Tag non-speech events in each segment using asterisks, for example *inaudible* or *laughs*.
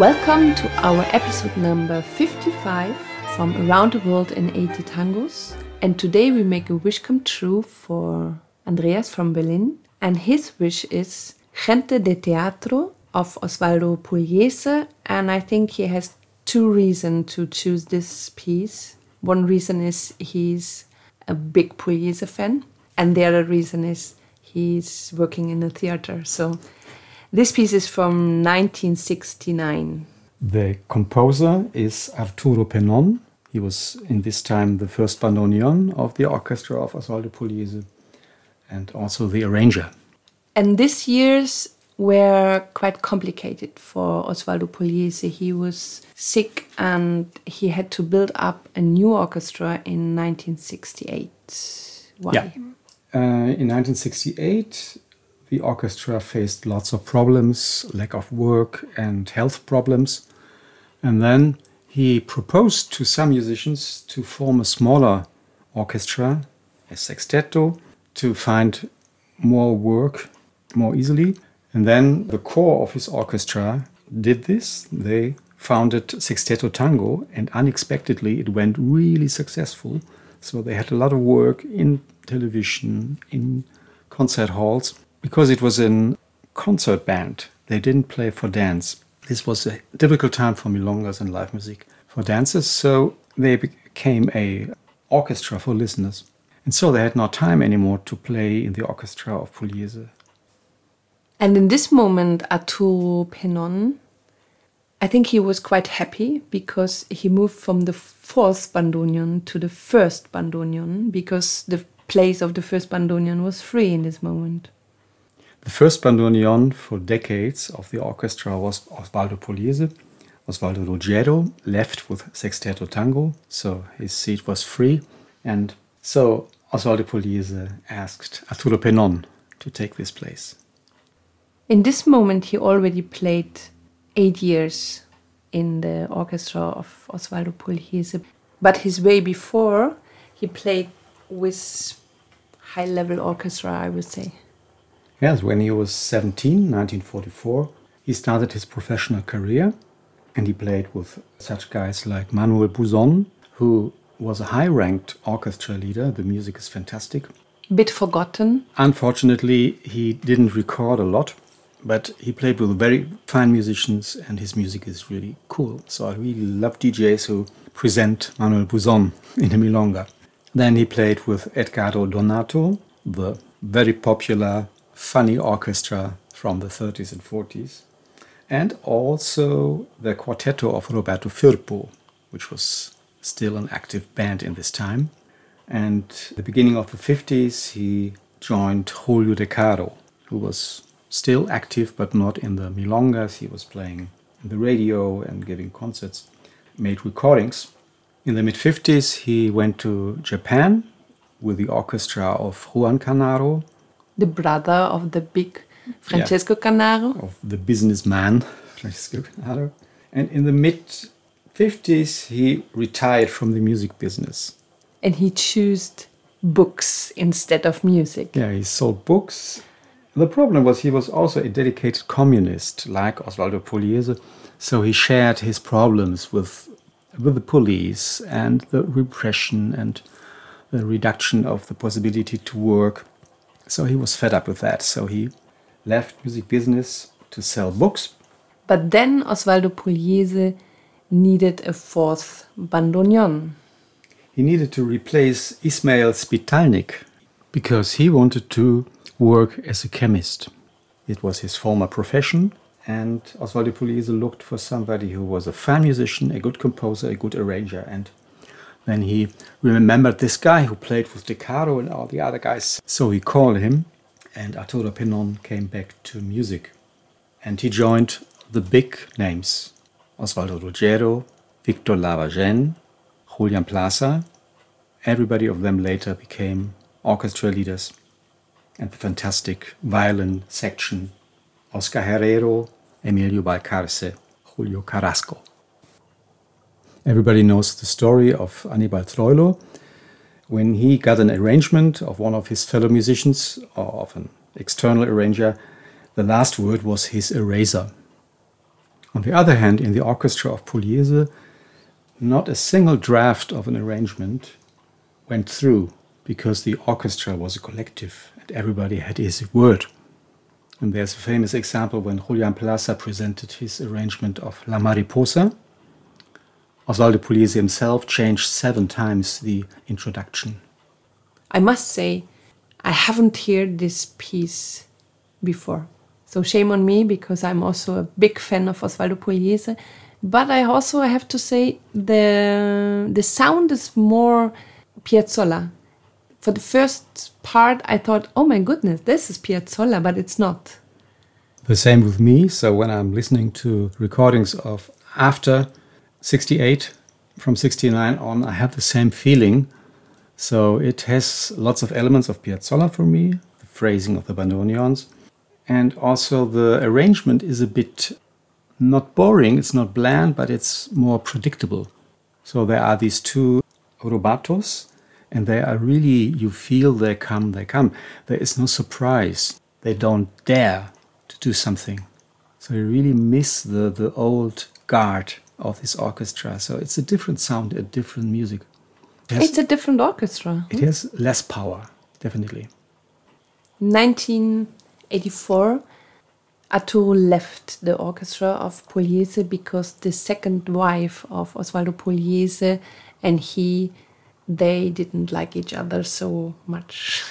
Welcome to our episode number 55 from Around the World in 80 Tangos. And today we make a wish come true for Andreas from Berlin. And his wish is Gente de Teatro of Osvaldo Pugliese. And I think he has two reasons to choose this piece. One reason is he's a big Pugliese fan, and the other reason is he's working in a theater. So this piece is from 1969. The composer is Arturo Penon. He was in this time the first bandoneon of the orchestra of Osvaldo Pugliese and also the arranger. And this year's were quite complicated for Osvaldo Pugliese. He was sick and he had to build up a new orchestra in 1968. Why? Yeah. Uh, in 1968, the orchestra faced lots of problems, lack of work, and health problems. And then he proposed to some musicians to form a smaller orchestra, a sextetto, to find more work more easily. And then the core of his orchestra did this. They founded Sexteto Tango, and unexpectedly it went really successful. So they had a lot of work in television, in concert halls, because it was a concert band. They didn't play for dance. This was a difficult time for milongas and live music for dancers, so they became a orchestra for listeners. And so they had no time anymore to play in the orchestra of Pugliese. And in this moment, Arturo Penon, I think he was quite happy because he moved from the fourth bandoneon to the first bandoneon because the place of the first bandoneon was free in this moment. The first bandoneon for decades of the orchestra was Osvaldo Pugliese. Osvaldo Ruggiero left with Sexteto Tango, so his seat was free. And so Osvaldo Pugliese asked Arturo Penon to take this place. In this moment, he already played eight years in the orchestra of Osvaldo Pugliese. But his way before, he played with high level orchestra, I would say. Yes, when he was 17, 1944, he started his professional career and he played with such guys like Manuel Buzon, who was a high ranked orchestra leader. The music is fantastic. Bit forgotten. Unfortunately, he didn't record a lot but he played with very fine musicians and his music is really cool. So I really love DJs who present Manuel Buzon *laughs* in the Milonga. Then he played with Edgardo Donato, the very popular, funny orchestra from the 30s and 40s, and also the quartetto of Roberto Firpo, which was still an active band in this time. And the beginning of the 50s, he joined Julio De Caro, who was still active but not in the milongas. He was playing in the radio and giving concerts, made recordings. In the mid 50s, he went to Japan with the orchestra of Juan Canaro, the brother of the big Francisco yeah, Canaro, of the businessman Francisco Canaro. And in the mid 50s, he retired from the music business. And he chose books instead of music. Yeah, he sold books the problem was he was also a dedicated communist, like Osvaldo Pugliese, so he shared his problems with, with the police and the repression and the reduction of the possibility to work. So he was fed up with that. So he left music business to sell books. But then Osvaldo Pugliese needed a fourth bandoneon. He needed to replace Ismael Spitalnik because he wanted to work as a chemist. It was his former profession, and Osvaldo Pugliese looked for somebody who was a fine musician, a good composer, a good arranger, and then he remembered this guy who played with De Caro and all the other guys. So he called him, and Arturo Penon came back to music. And he joined the big names Osvaldo Ruggiero, Victor Lavallén, Julian Plaza. Everybody of them later became orchestra leaders and the fantastic violin section Oscar Herrero, Emilio Balcarce, Julio Carrasco. Everybody knows the story of Anibal Troilo. When he got an arrangement of one of his fellow musicians or of an external arranger, the last word was his eraser. On the other hand, in the orchestra of Pugliese, not a single draft of an arrangement went through because the orchestra was a collective and everybody had his word. And there's a famous example when Julian Plaza presented his arrangement of La Mariposa. Osvaldo Pugliese himself changed seven times the introduction. I must say, I haven't heard this piece before. So shame on me because I'm also a big fan of Osvaldo Pugliese. But I also have to say the the sound is more Piazzolla. For the first part, I thought, "Oh my goodness, this is Piazzolla," but it's not. The same with me. So when I'm listening to recordings of after 68, from 69 on, I have the same feeling. So it has lots of elements of Piazzolla for me, the phrasing of the bandoneons, and also the arrangement is a bit not boring, it's not bland, but it's more predictable. So there are these two rubatos, and they are really, you feel they come, they come. There is no surprise. They don't dare to do something. So you really miss the, the old guard of this orchestra. So it's a different sound, a different music. It has, it's a different orchestra. It has less power, definitely. 1984, Arturo left the orchestra of Pugliese because the second wife of Osvaldo Pugliese and he, they didn't like each other so much,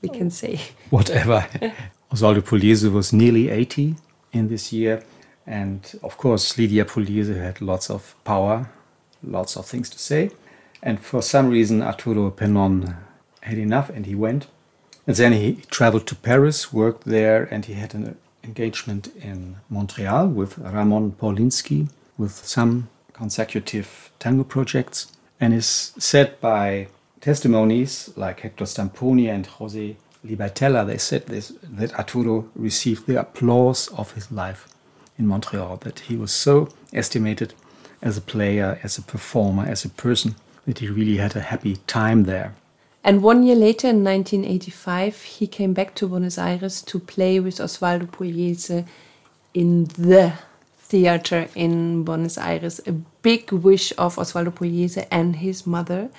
we can say. Whatever. *laughs* Osvaldo Pugliese was nearly 80 in this year. And of course, Lydia Pugliese had lots of power, lots of things to say. And for some reason, Arturo Penon had enough and he went. And then he traveled to Paris, worked there, and he had an engagement in Montreal with Ramon Paulinski, with some consecutive tango projects, and is said by testimonies like Hector Stamponi and Jose Libertella, they said this, that Arturo received the applause of his life in Montreal, that he was so estimated as a player, as a performer, as a person, that he really had a happy time there. And one year later, in 1985, he came back to Buenos Aires to play with Osvaldo Pugliese in the theater in Buenos Aires. A big wish of Osvaldo Pugliese and his mother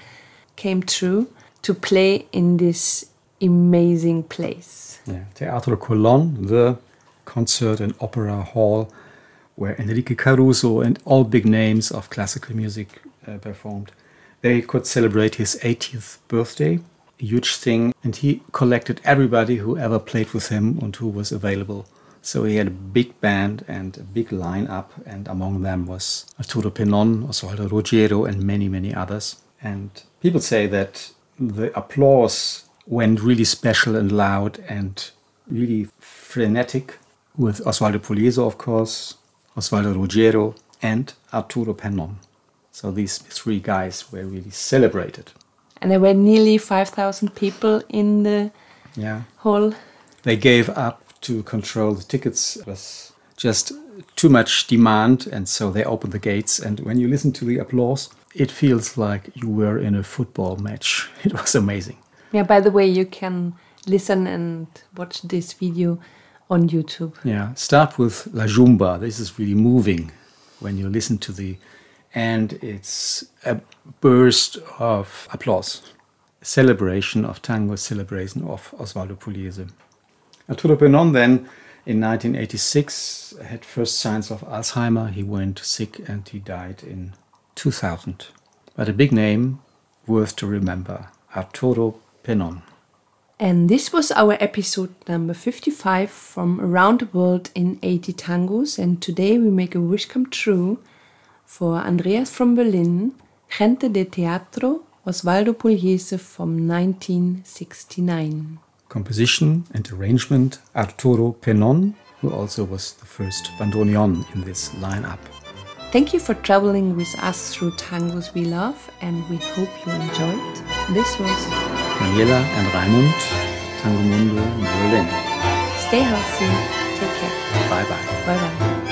came true to play in this amazing place. Yeah, Teatro Colón, the concert and opera hall where Enrique Caruso and all big names of classical music uh, performed they could celebrate his 80th birthday, a huge thing, and he collected everybody who ever played with him and who was available. So he had a big band and a big lineup, and among them was Arturo Penon, Osvaldo Ruggiero, and many, many others. And people say that the applause went really special and loud and really frenetic with Osvaldo Pugliese, of course, Osvaldo Ruggiero, and Arturo Penon. So these three guys were really celebrated. And there were nearly 5,000 people in the yeah. hall. They gave up to control the tickets. It was just too much demand, and so they opened the gates. And when you listen to the applause, it feels like you were in a football match. *laughs* It was amazing. Yeah, by the way, you can listen and watch this video on YouTube. Yeah, start with La Jumba. This is really moving when you listen to the and it's a burst of applause, celebration of tango, celebration of Osvaldo Pugliese. Arturo Penon then in 1986 had first signs of Alzheimer. He went sick and he died in 2000. But a big name worth to remember Arturo Penon. And this was our episode number 55 from Around the World in 80 Tangos. And today we make a wish come true for Andreas from Berlin, Gente de Teatro, Osvaldo Pugliese from 1969. Composition and arrangement Arturo Penon, who also was the first bandoneon in this lineup. Thank you for traveling with us through tangos we love, and we hope you enjoyed. This was Daniela and Raimund, Tango Mundo Berlin. Stay healthy. Take care. Bye bye. Bye bye.